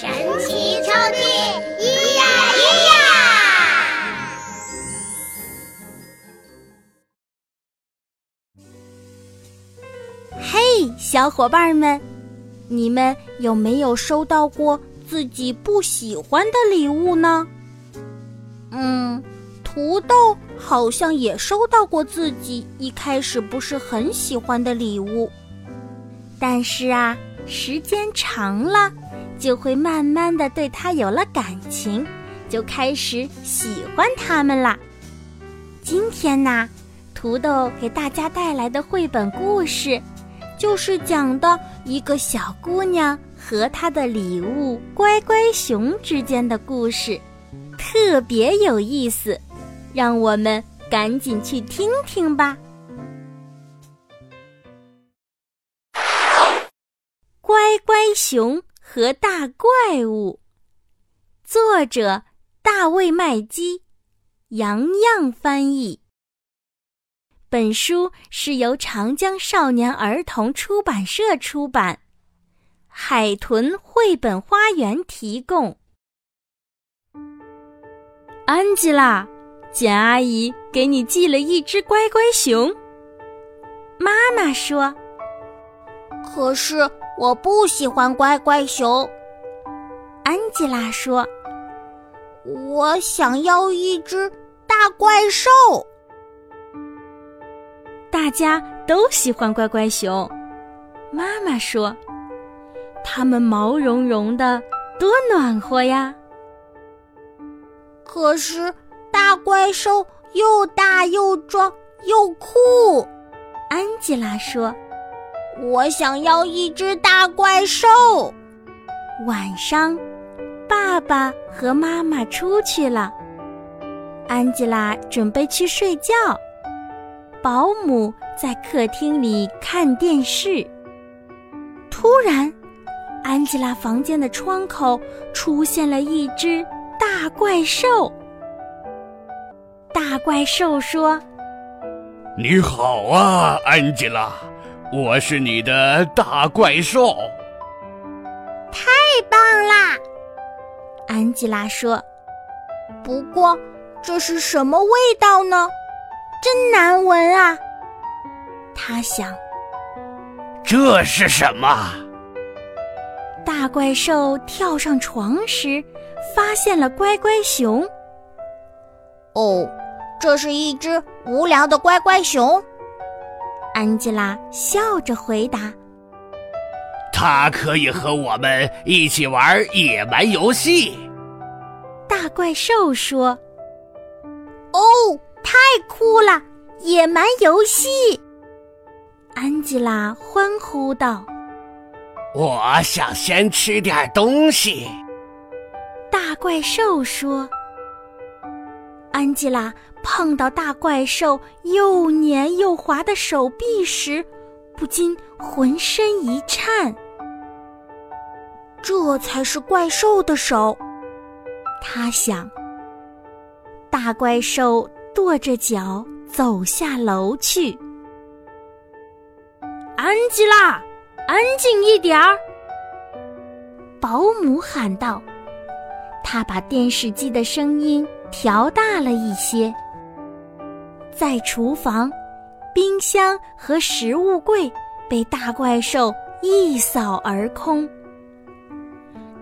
神奇抽屉，咿呀咿呀！嘿，小伙伴们，你们有没有收到过自己不喜欢的礼物呢？嗯，土豆好像也收到过自己一开始不是很喜欢的礼物，但是啊，时间长了。就会慢慢的对他有了感情，就开始喜欢他们啦。今天呢，土豆给大家带来的绘本故事，就是讲的一个小姑娘和她的礼物乖乖熊之间的故事，特别有意思，让我们赶紧去听听吧。乖乖熊。和大怪物，作者大卫麦基，杨洋翻译。本书是由长江少年儿童出版社出版，海豚绘本花园提供。安吉拉，简阿姨给你寄了一只乖乖熊。妈妈说：“可是。”我不喜欢乖乖熊，安吉拉说：“我想要一只大怪兽。”大家都喜欢乖乖熊，妈妈说：“它们毛茸茸的，多暖和呀！”可是大怪兽又大又壮又酷，安吉拉说。我想要一只大怪兽。晚上，爸爸和妈妈出去了，安吉拉准备去睡觉，保姆在客厅里看电视。突然，安吉拉房间的窗口出现了一只大怪兽。大怪兽说：“你好啊，安吉拉。”我是你的大怪兽，太棒啦！安吉拉说。不过，这是什么味道呢？真难闻啊！他想。这是什么？大怪兽跳上床时，发现了乖乖熊。哦，这是一只无聊的乖乖熊。安吉拉笑着回答：“它可以和我们一起玩野蛮游戏。”大怪兽说：“哦，太酷了！野蛮游戏！”安吉拉欢呼道：“我想先吃点东西。”大怪兽说。安吉拉碰到大怪兽又黏又滑的手臂时，不禁浑身一颤。这才是怪兽的手，他想。大怪兽跺着脚走下楼去。安吉拉，安静一点儿！保姆喊道。他把电视机的声音。调大了一些。在厨房，冰箱和食物柜被大怪兽一扫而空。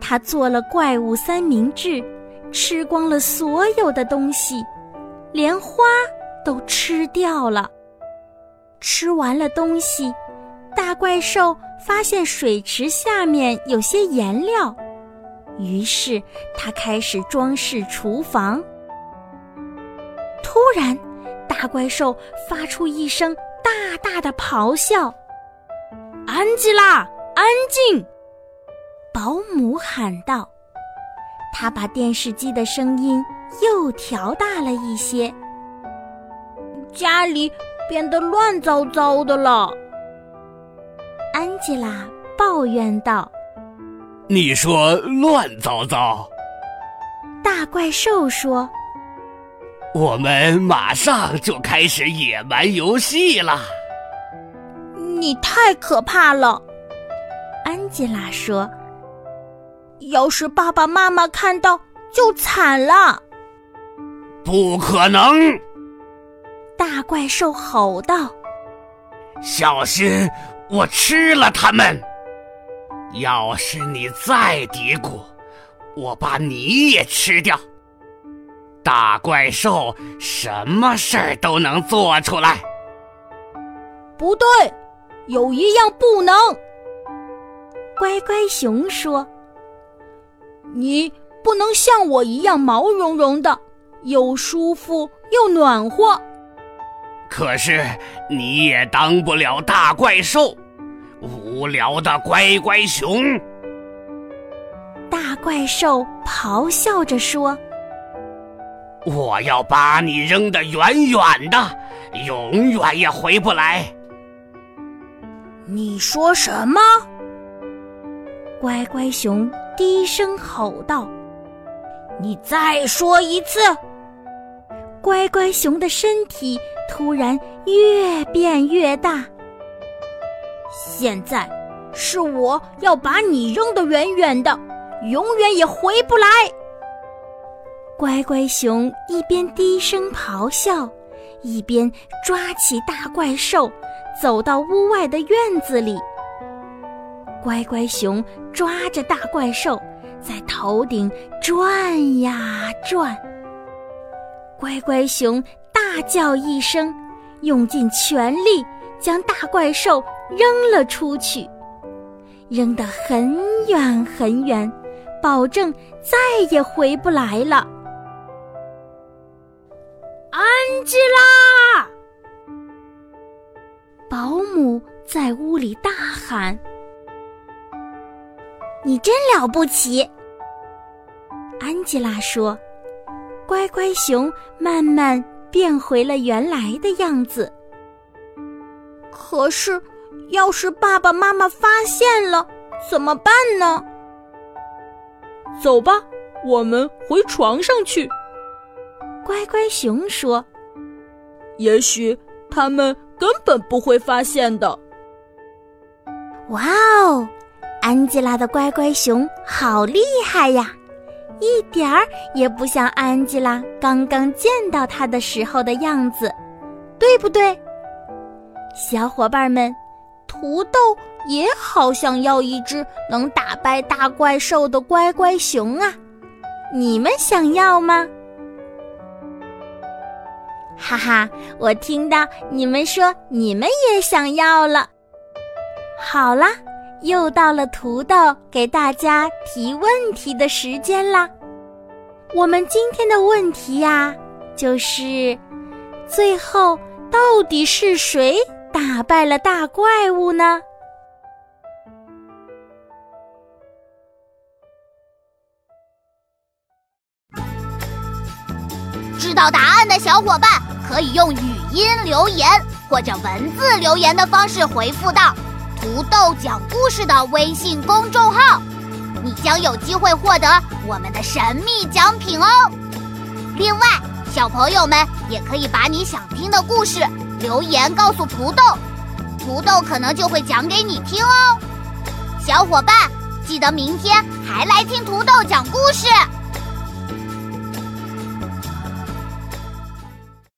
他做了怪物三明治，吃光了所有的东西，连花都吃掉了。吃完了东西，大怪兽发现水池下面有些颜料。于是，他开始装饰厨房。突然，大怪兽发出一声大大的咆哮：“安吉拉，安静！”保姆喊道：“他把电视机的声音又调大了一些。家里变得乱糟糟的了，安吉拉抱怨道：“你说乱糟糟？”大怪兽说：“我们马上就开始野蛮游戏了。”你太可怕了，安吉拉说：“要是爸爸妈妈看到，就惨了。”不可能！大怪兽吼道：“小心，我吃了他们！要是你再嘀咕，我把你也吃掉！大怪兽什么事儿都能做出来。”不对，有一样不能。乖乖熊说：“你不能像我一样毛茸茸的，又舒服又暖和。”可是你也当不了大怪兽，无聊的乖乖熊。大怪兽咆哮着说：“我要把你扔得远远的，永远也回不来。”你说什么？乖乖熊低声吼道：“你再说一次！”乖乖熊的身体突然越变越大。现在是我要把你扔得远远的，永远也回不来。乖乖熊一边低声咆哮，一边抓起大怪兽，走到屋外的院子里。乖乖熊抓着大怪兽，在头顶转呀转。乖乖熊大叫一声，用尽全力将大怪兽扔了出去，扔得很远很远，保证再也回不来了。安吉拉！保姆在屋里大喊：“你真了不起！”安吉拉说。乖乖熊慢慢变回了原来的样子。可是，要是爸爸妈妈发现了怎么办呢？走吧，我们回床上去。乖乖熊说：“也许他们根本不会发现的。”哇哦，安吉拉的乖乖熊好厉害呀！一点儿也不像安吉拉刚刚见到它的时候的样子，对不对？小伙伴们，土豆也好想要一只能打败大怪兽的乖乖熊啊！你们想要吗？哈哈，我听到你们说你们也想要了。好啦。又到了土豆给大家提问题的时间啦！我们今天的问题呀，就是最后到底是谁打败了大怪物呢？知道答案的小伙伴可以用语音留言或者文字留言的方式回复到。土豆讲故事的微信公众号，你将有机会获得我们的神秘奖品哦。另外，小朋友们也可以把你想听的故事留言告诉土豆，土豆可能就会讲给你听哦。小伙伴，记得明天还来听土豆讲故事。